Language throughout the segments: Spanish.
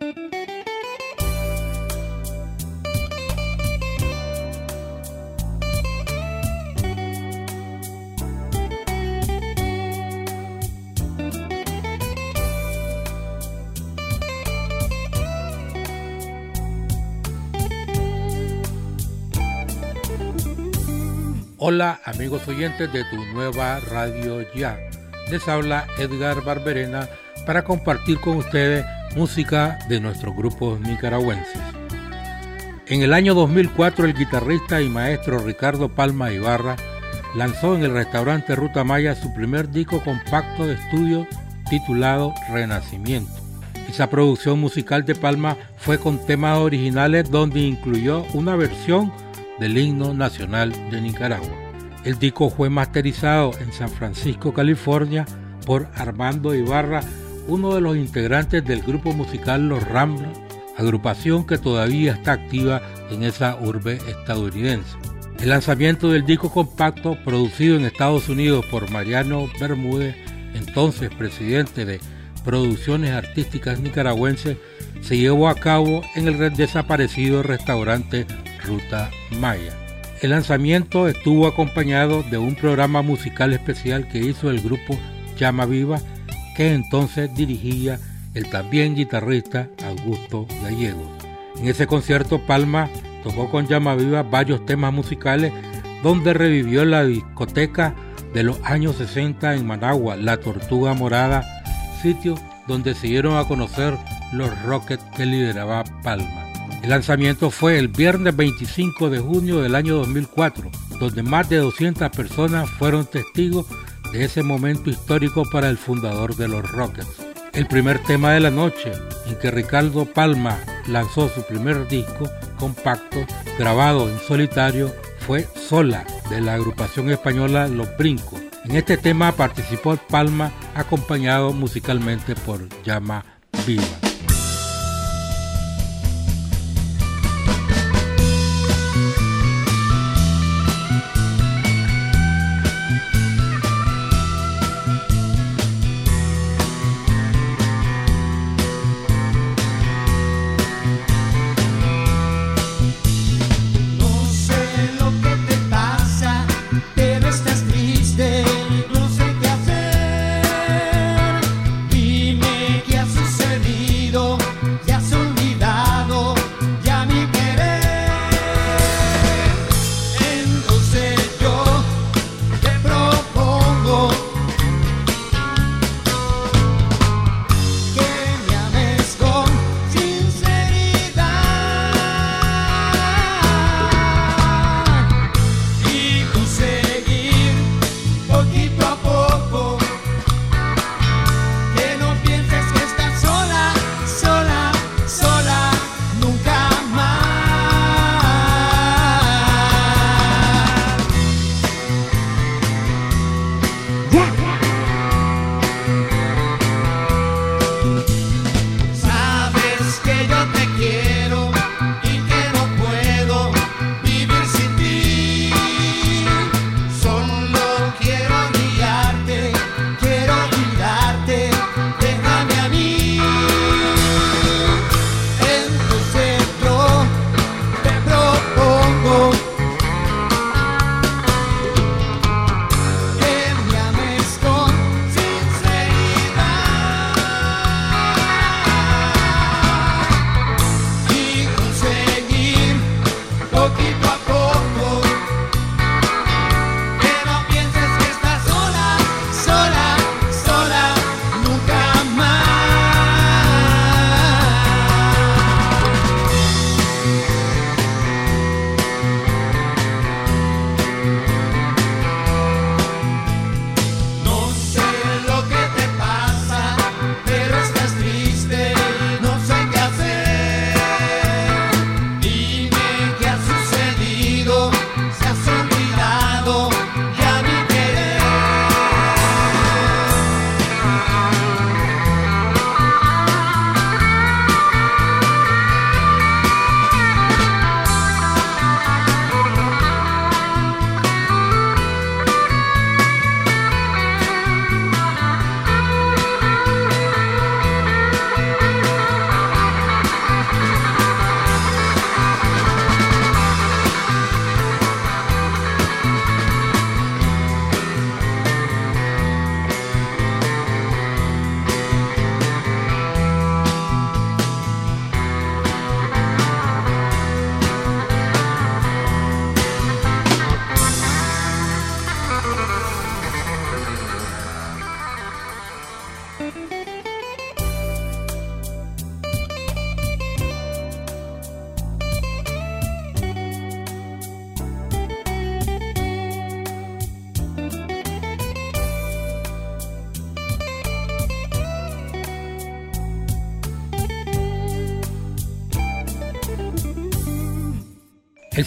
Hola amigos oyentes de tu nueva radio ya. Les habla Edgar Barberena para compartir con ustedes música de nuestros grupos nicaragüenses. En el año 2004 el guitarrista y maestro Ricardo Palma Ibarra lanzó en el restaurante Ruta Maya su primer disco compacto de estudio titulado Renacimiento. Esa producción musical de Palma fue con temas originales donde incluyó una versión del himno nacional de Nicaragua. El disco fue masterizado en San Francisco, California, por Armando Ibarra, uno de los integrantes del grupo musical Los Ramblers, agrupación que todavía está activa en esa urbe estadounidense. El lanzamiento del disco compacto, producido en Estados Unidos por Mariano Bermúdez, entonces presidente de Producciones Artísticas Nicaragüenses, se llevó a cabo en el desaparecido restaurante Ruta Maya. El lanzamiento estuvo acompañado de un programa musical especial que hizo el grupo Llama Viva, que entonces dirigía el también guitarrista Augusto Gallegos. En ese concierto Palma tocó con Llama Viva varios temas musicales donde revivió la discoteca de los años 60 en Managua, La Tortuga Morada, sitio donde se dieron a conocer los Rockets que lideraba Palma. El lanzamiento fue el viernes 25 de junio del año 2004, donde más de 200 personas fueron testigos de ese momento histórico para el fundador de los Rockets. El primer tema de la noche en que Ricardo Palma lanzó su primer disco compacto grabado en solitario fue Sola de la agrupación española Los Brincos. En este tema participó Palma acompañado musicalmente por Llama Viva.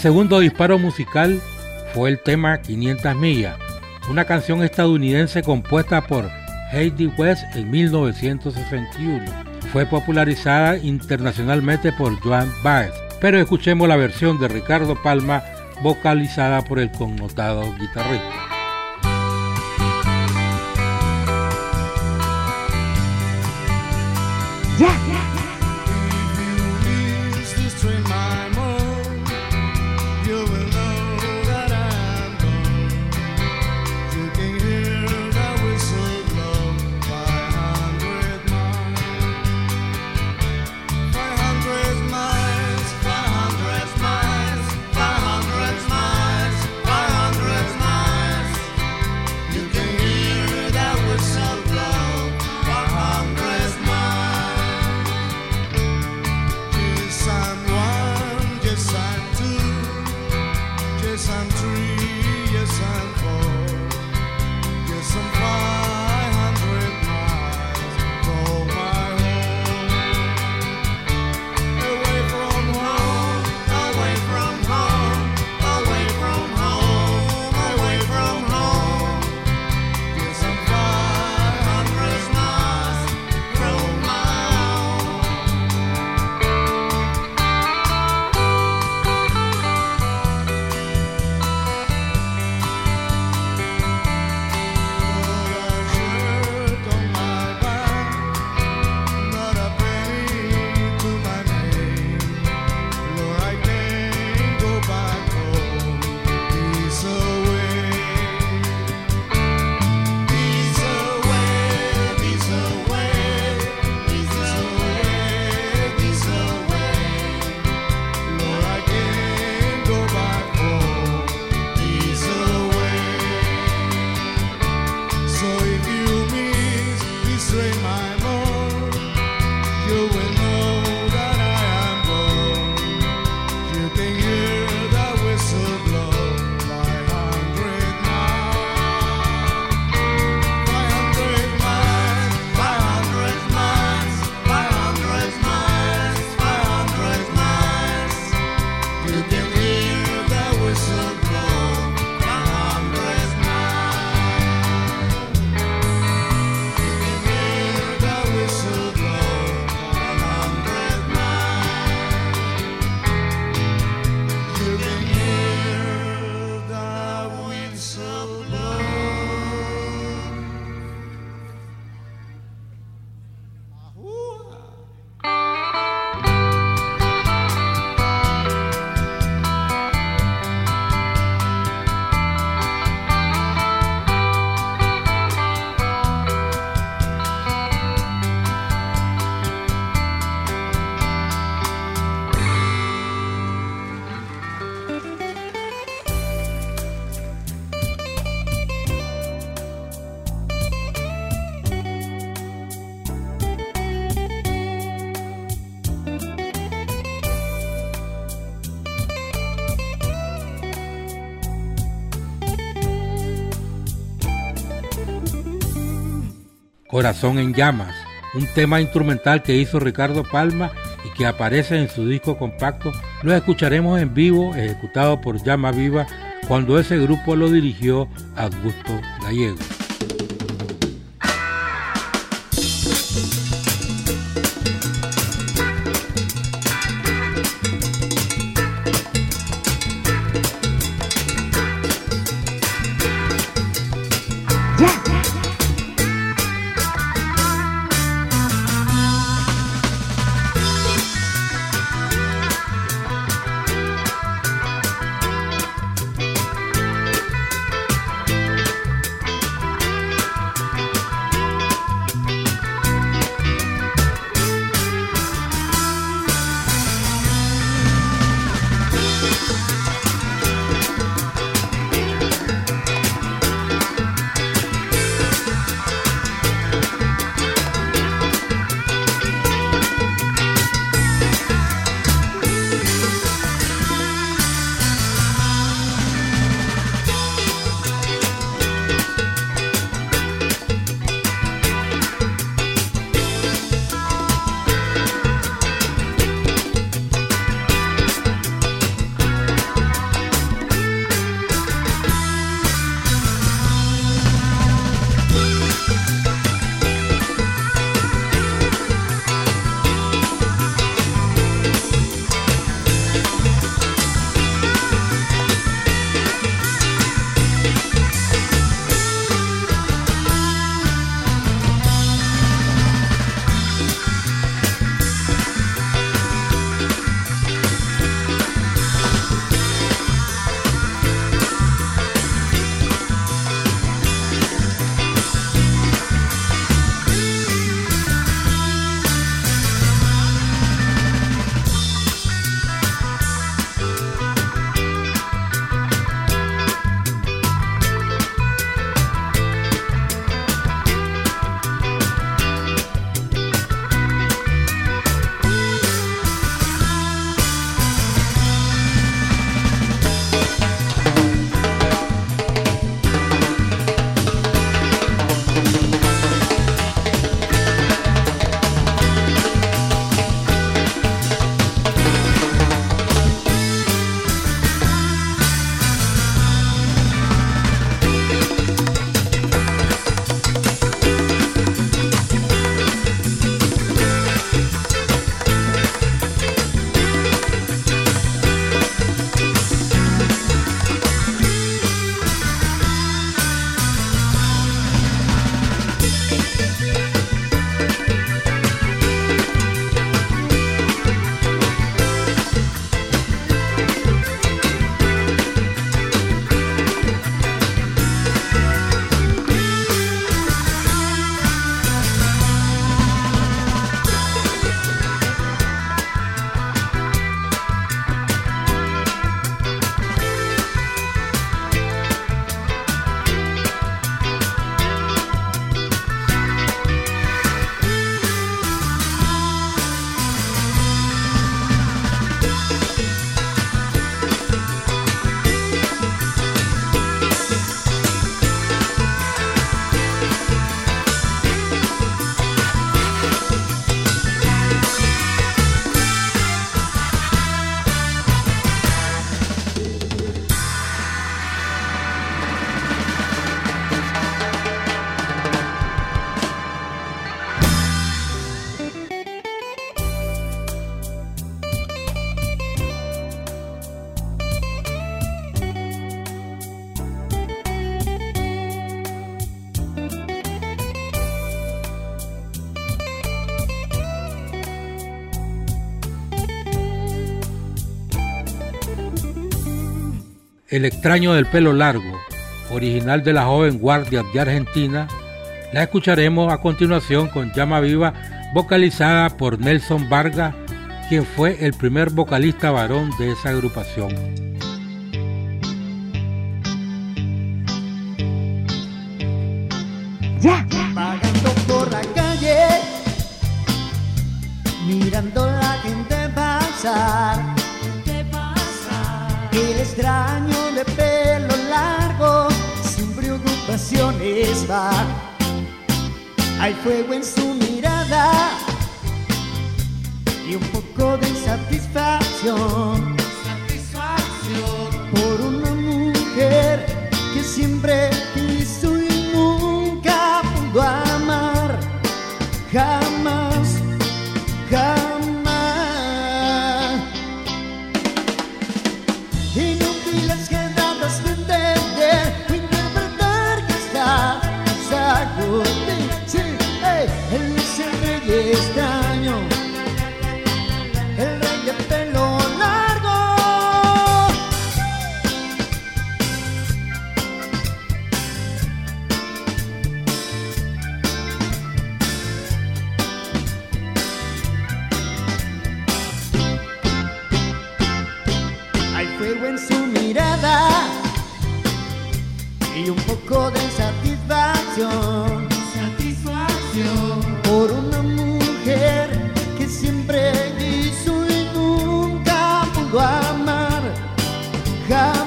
Segundo disparo musical fue el tema 500 millas, una canción estadounidense compuesta por Heidi West en 1961. Fue popularizada internacionalmente por Joan Baez, pero escuchemos la versión de Ricardo Palma vocalizada por el connotado guitarrista. Corazón en Llamas, un tema instrumental que hizo Ricardo Palma y que aparece en su disco compacto. Lo escucharemos en vivo, ejecutado por Llama Viva, cuando ese grupo lo dirigió Augusto Gallego. El extraño del pelo largo, original de la joven guardia de Argentina, la escucharemos a continuación con Llama Viva, vocalizada por Nelson Vargas, quien fue el primer vocalista varón de esa agrupación. Ya. Vagando por la calle, mirando la gente pasar. ¿Qué pasa? El extraño de va. Hay fuego en su mirada y un poco de satisfacción. Satisfacción por una mujer que siempre как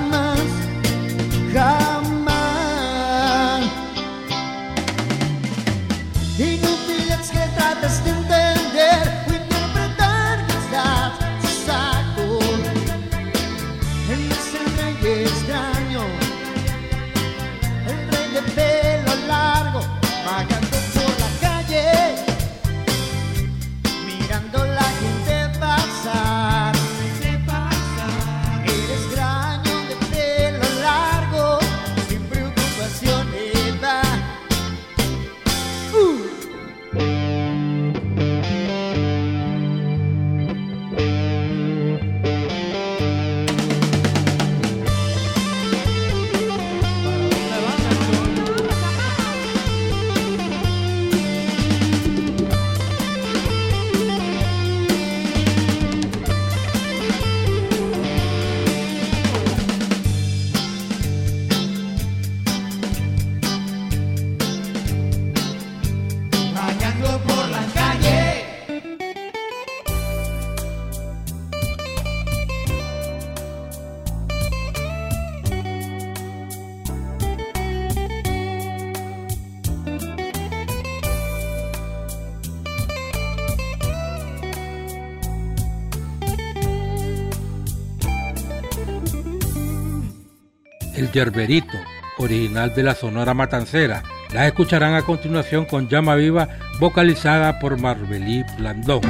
Yerberito, original de la Sonora Matancera. La escucharán a continuación con Llama Viva, vocalizada por Marbelí Blandón.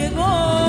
Llegó.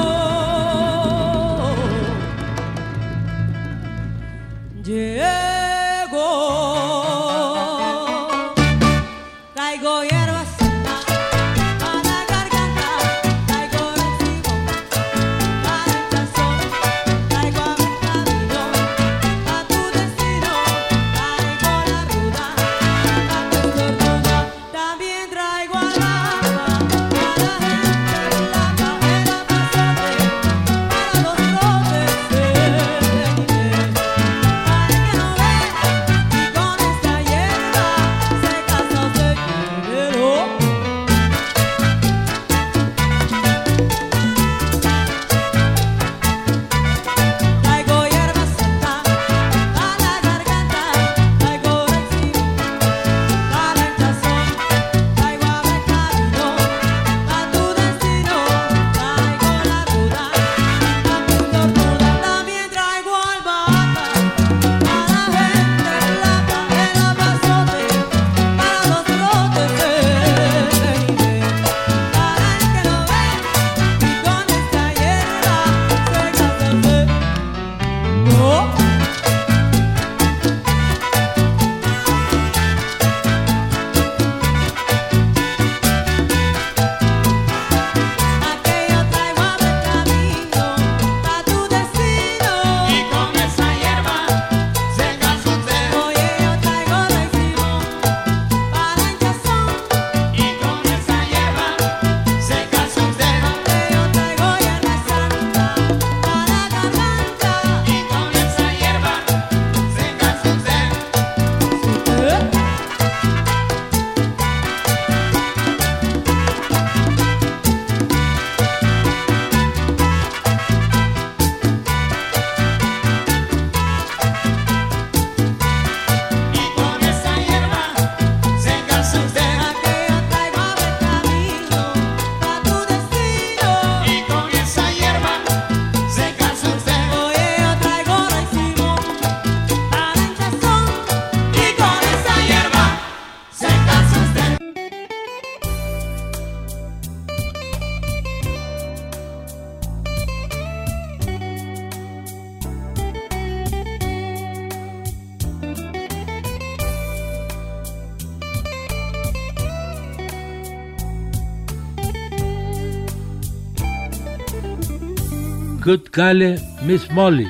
Good Gale Miss Molly,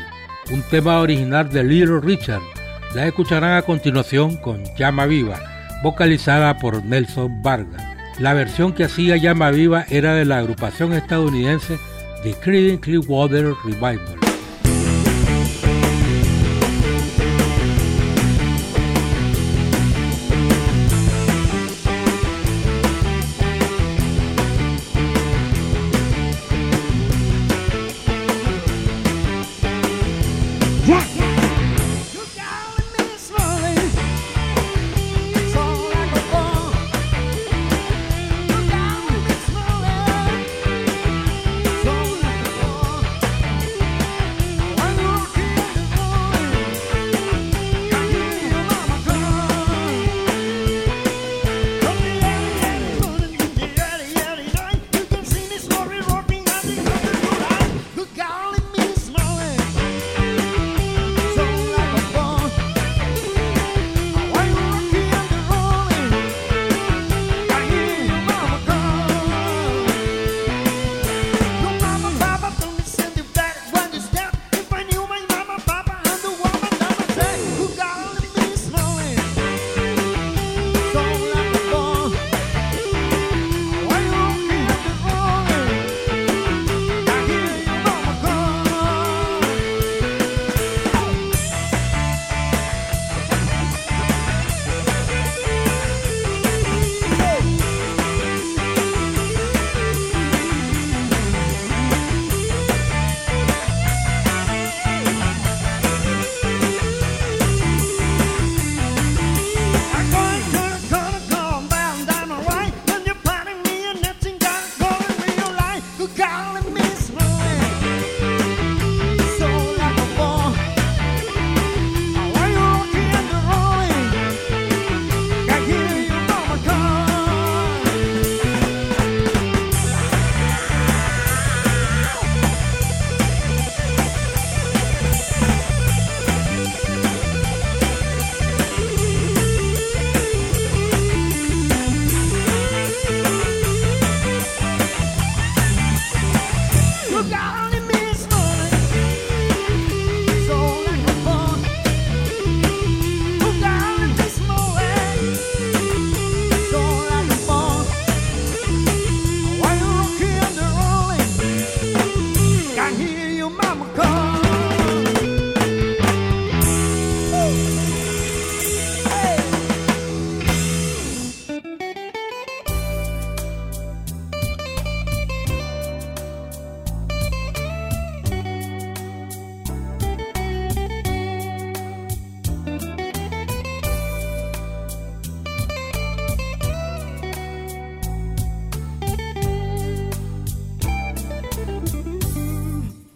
un tema original de Little Richard. La escucharán a continuación con Llama Viva, vocalizada por Nelson Vargas. La versión que hacía Llama Viva era de la agrupación estadounidense The Creedence Clearwater Revival.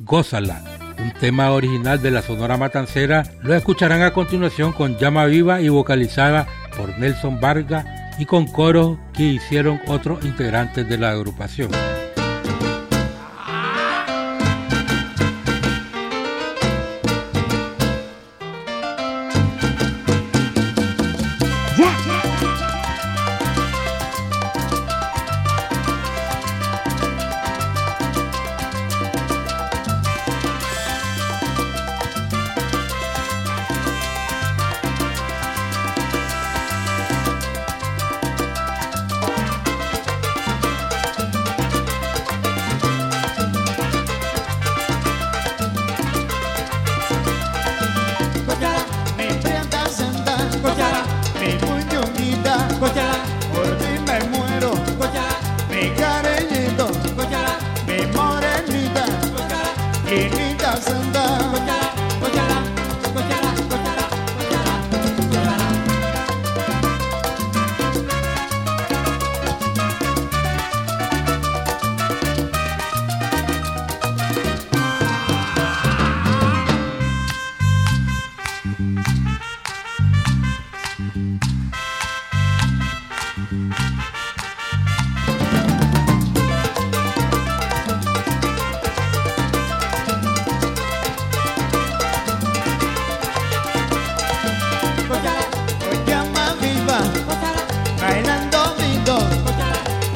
Gózala, un tema original de la Sonora Matancera, lo escucharán a continuación con Llama Viva y vocalizada por Nelson Vargas y con coro que hicieron otros integrantes de la agrupación.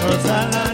Rosana.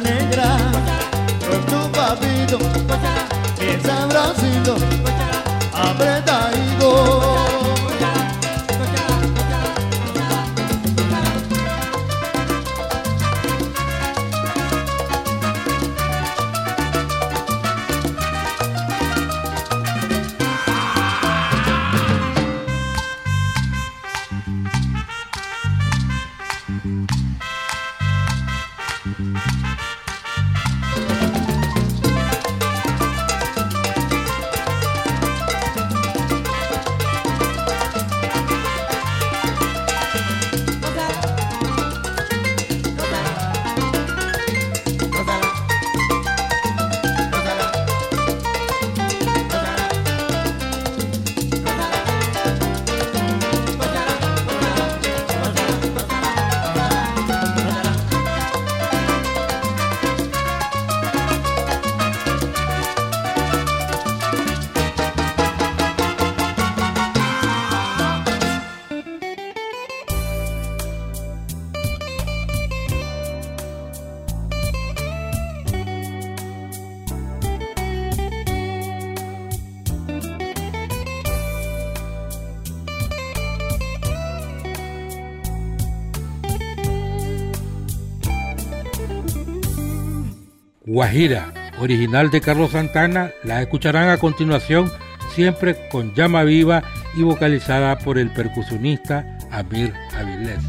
Guajira, original de Carlos Santana, la escucharán a continuación siempre con llama viva y vocalizada por el percusionista Amir Avilés.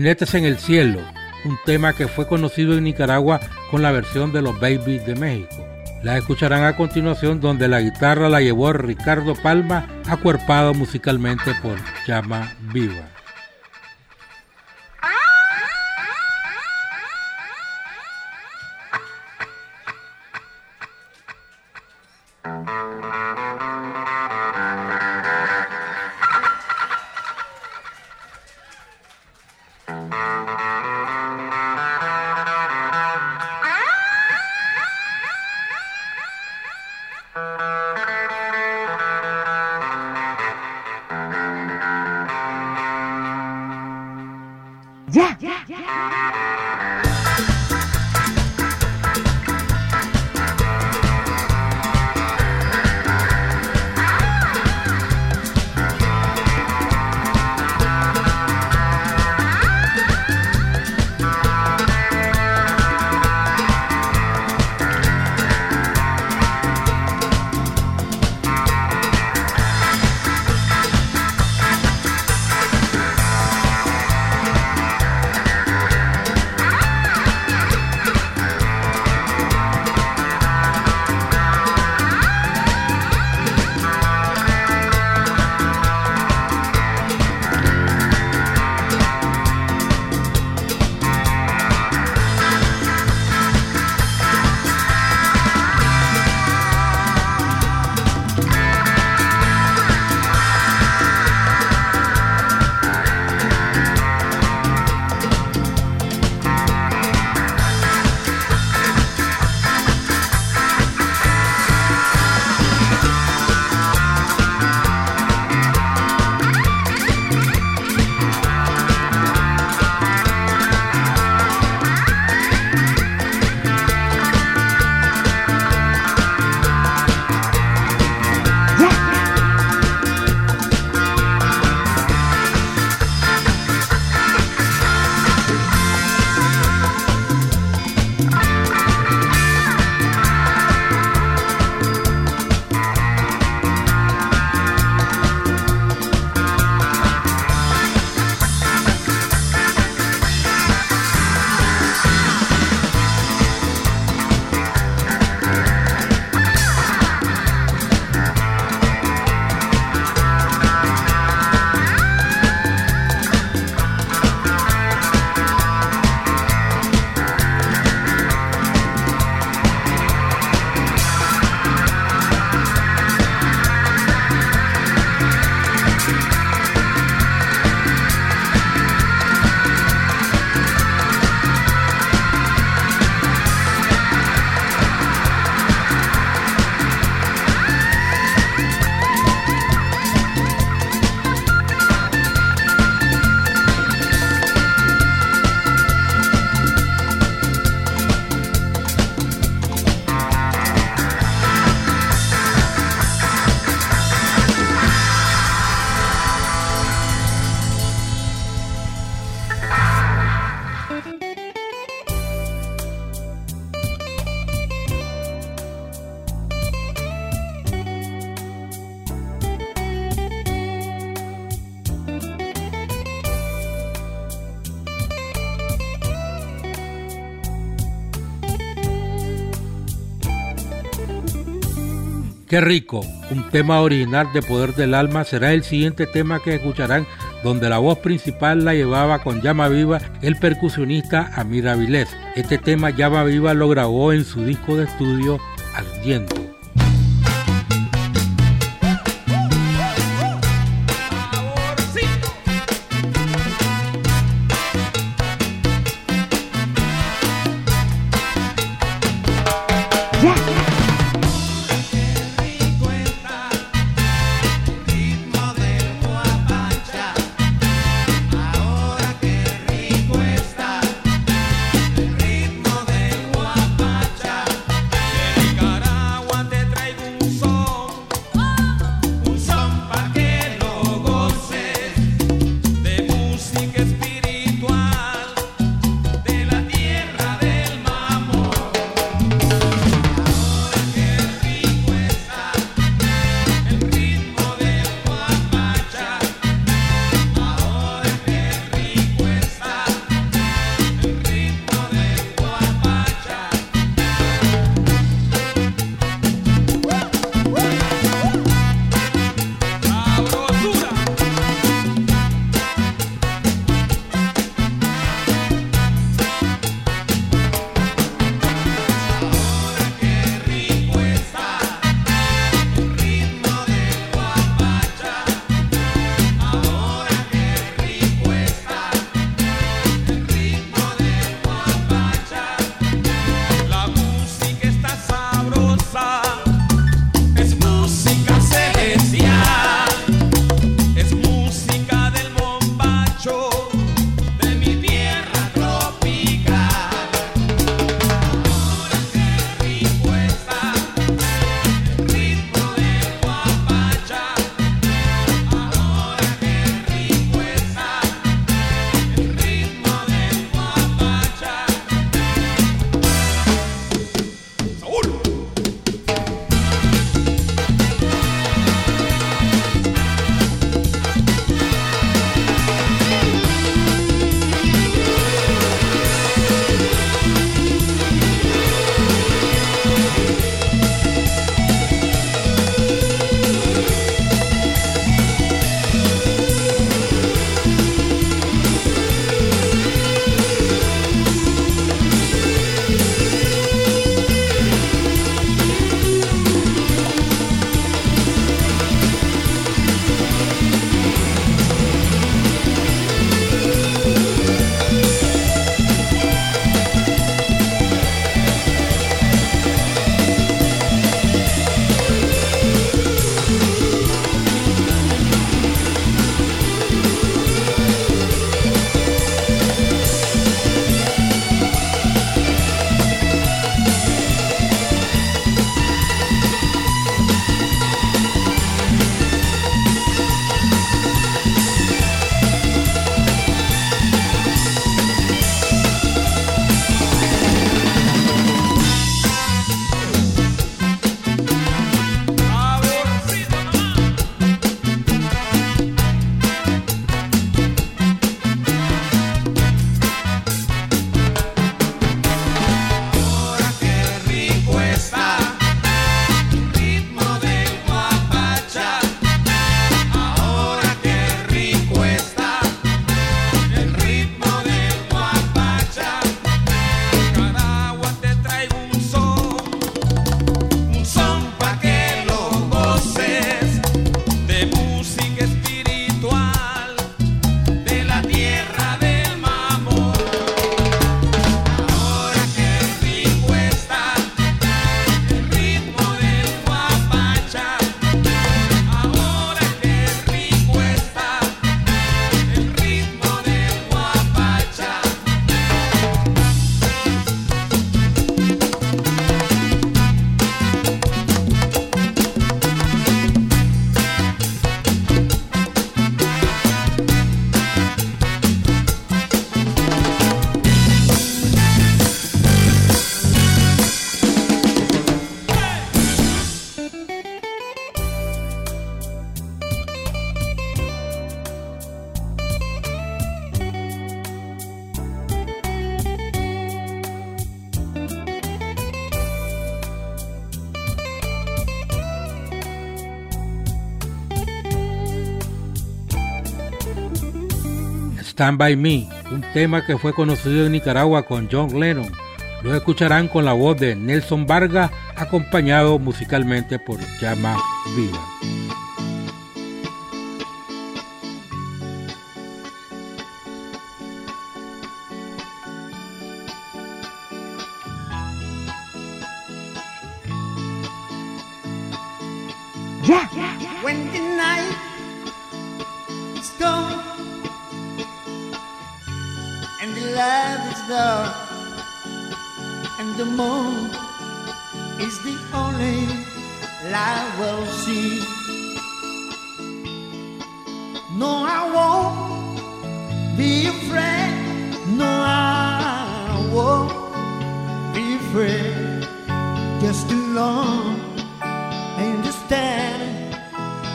Jinetes en el Cielo, un tema que fue conocido en Nicaragua con la versión de los Babies de México. La escucharán a continuación donde la guitarra la llevó Ricardo Palma, acuerpado musicalmente por Llama Viva. Qué rico, un tema original de Poder del Alma será el siguiente tema que escucharán donde la voz principal la llevaba con llama viva el percusionista Amir Avilés. Este tema llama viva lo grabó en su disco de estudio Ardiendo. Stand By Me, un tema que fue conocido en Nicaragua con John Lennon. Lo escucharán con la voz de Nelson Vargas, acompañado musicalmente por Llama Viva.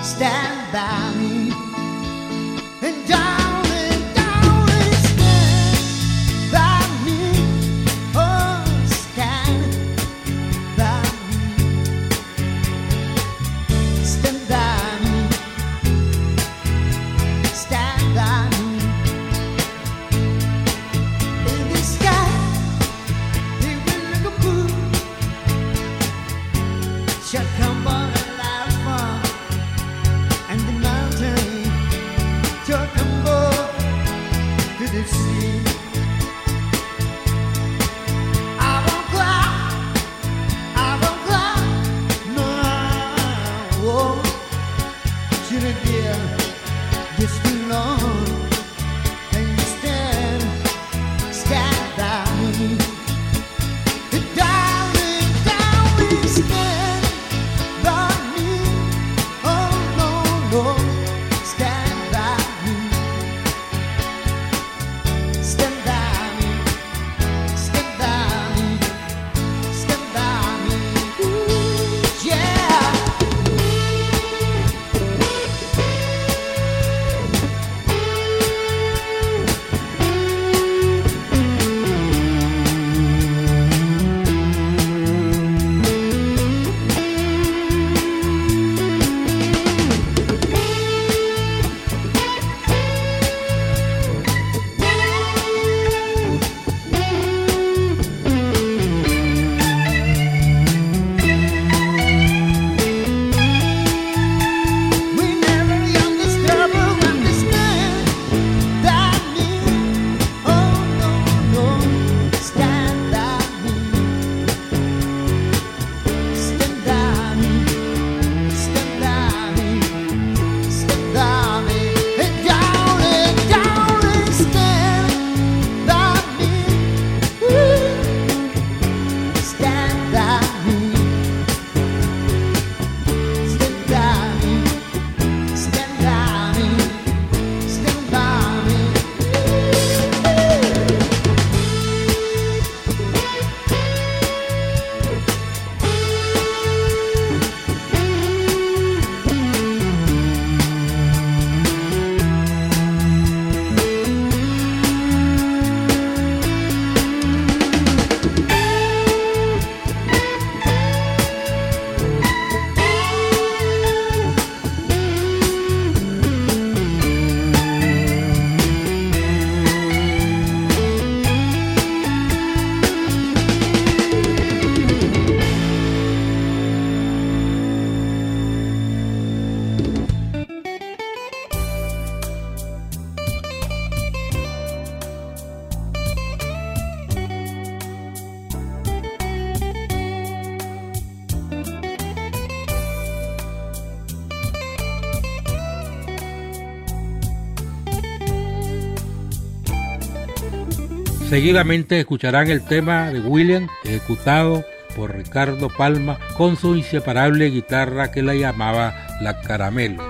stand by me. Seguidamente escucharán el tema de William ejecutado por Ricardo Palma con su inseparable guitarra que la llamaba La Caramelo.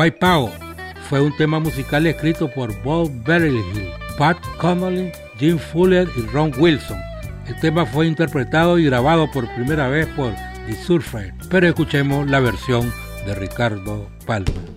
Wipeout fue un tema musical escrito por Bob Berryhill, Pat Connolly, Jim Fuller y Ron Wilson. El tema fue interpretado y grabado por primera vez por The Surfer, pero escuchemos la versión de Ricardo Palma.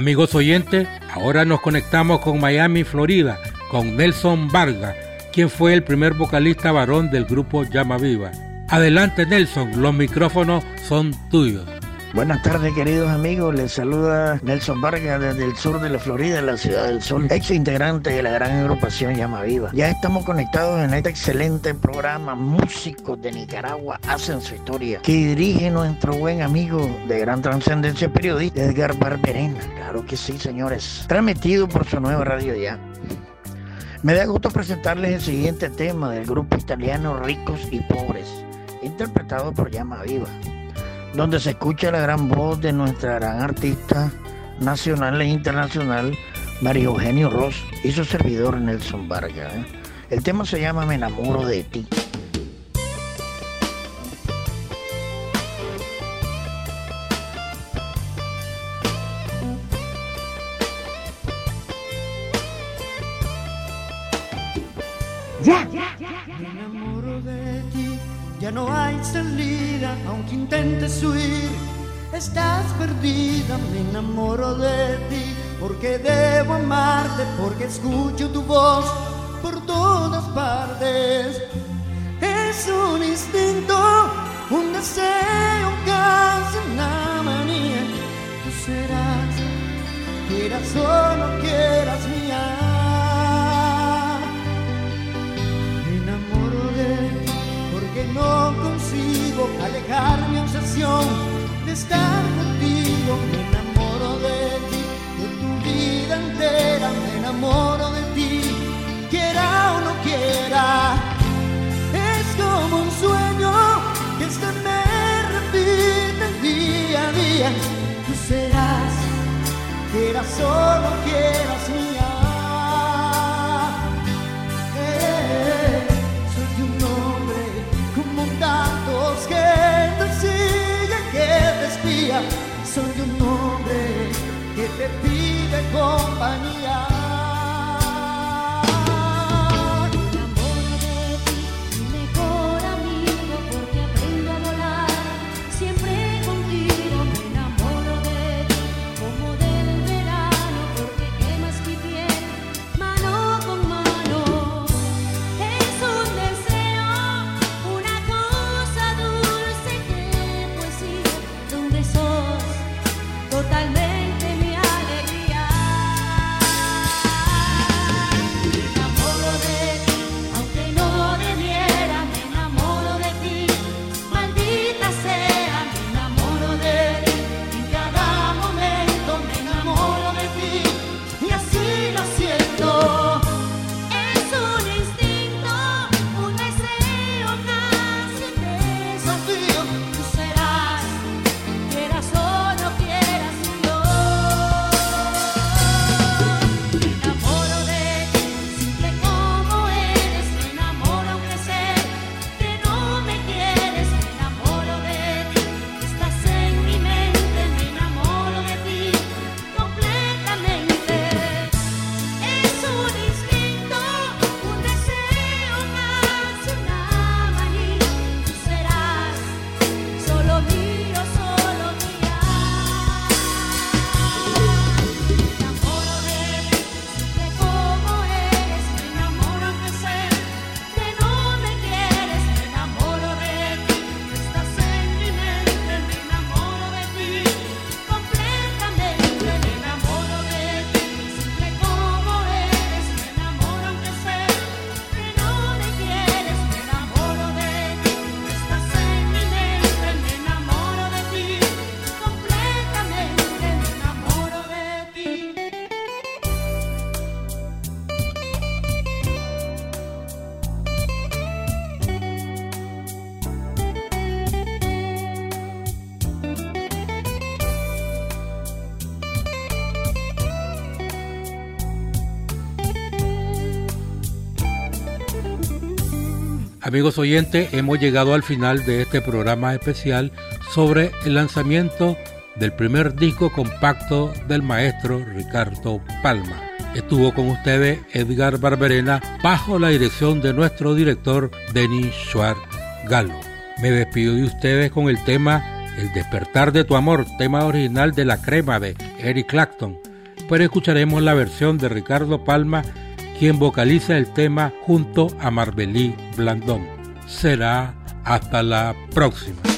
Amigos oyentes, ahora nos conectamos con Miami, Florida, con Nelson Vargas, quien fue el primer vocalista varón del grupo Llama Viva. Adelante Nelson, los micrófonos son tuyos. Buenas tardes queridos amigos, les saluda Nelson Vargas desde el sur de la Florida, la ciudad del sol, ex integrante de la gran agrupación Llama Viva. Ya estamos conectados en este excelente programa Músicos de Nicaragua hacen su historia, que dirige nuestro buen amigo de gran trascendencia periodista Edgar Barberena. Claro que sí, señores. Transmitido por su nueva radio ya. Me da gusto presentarles el siguiente tema del grupo italiano Ricos y Pobres, interpretado por Llama Viva donde se escucha la gran voz de nuestra gran artista nacional e internacional, Mario Eugenio Ross, y su servidor Nelson Vargas. El tema se llama Me enamoro de ti. Ya, Me enamoro de ti, ya no hay salida, aunque intentes huir, estás perdida. Me enamoro de ti, porque debo amarte, porque escucho tu voz por todas partes. Es un instinto, un deseo, casi una manía. serás, quieras o no quieras. Me no consigo alejar mi obsesión de estar contigo. Me enamoro de ti, de tu vida entera. Me enamoro de ti, quiera o no quiera. Es como un sueño que se me repite día a día. Tú serás, quieras o no quieras compañía. Amigos oyentes, hemos llegado al final de este programa especial sobre el lanzamiento del primer disco compacto del maestro Ricardo Palma. Estuvo con ustedes Edgar Barberena bajo la dirección de nuestro director Denis Schwartz Galo. Me despido de ustedes con el tema El despertar de tu amor, tema original de La Crema de Eric Clapton. Pero escucharemos la versión de Ricardo Palma quien vocaliza el tema junto a Marbelí Blandón. Será hasta la próxima.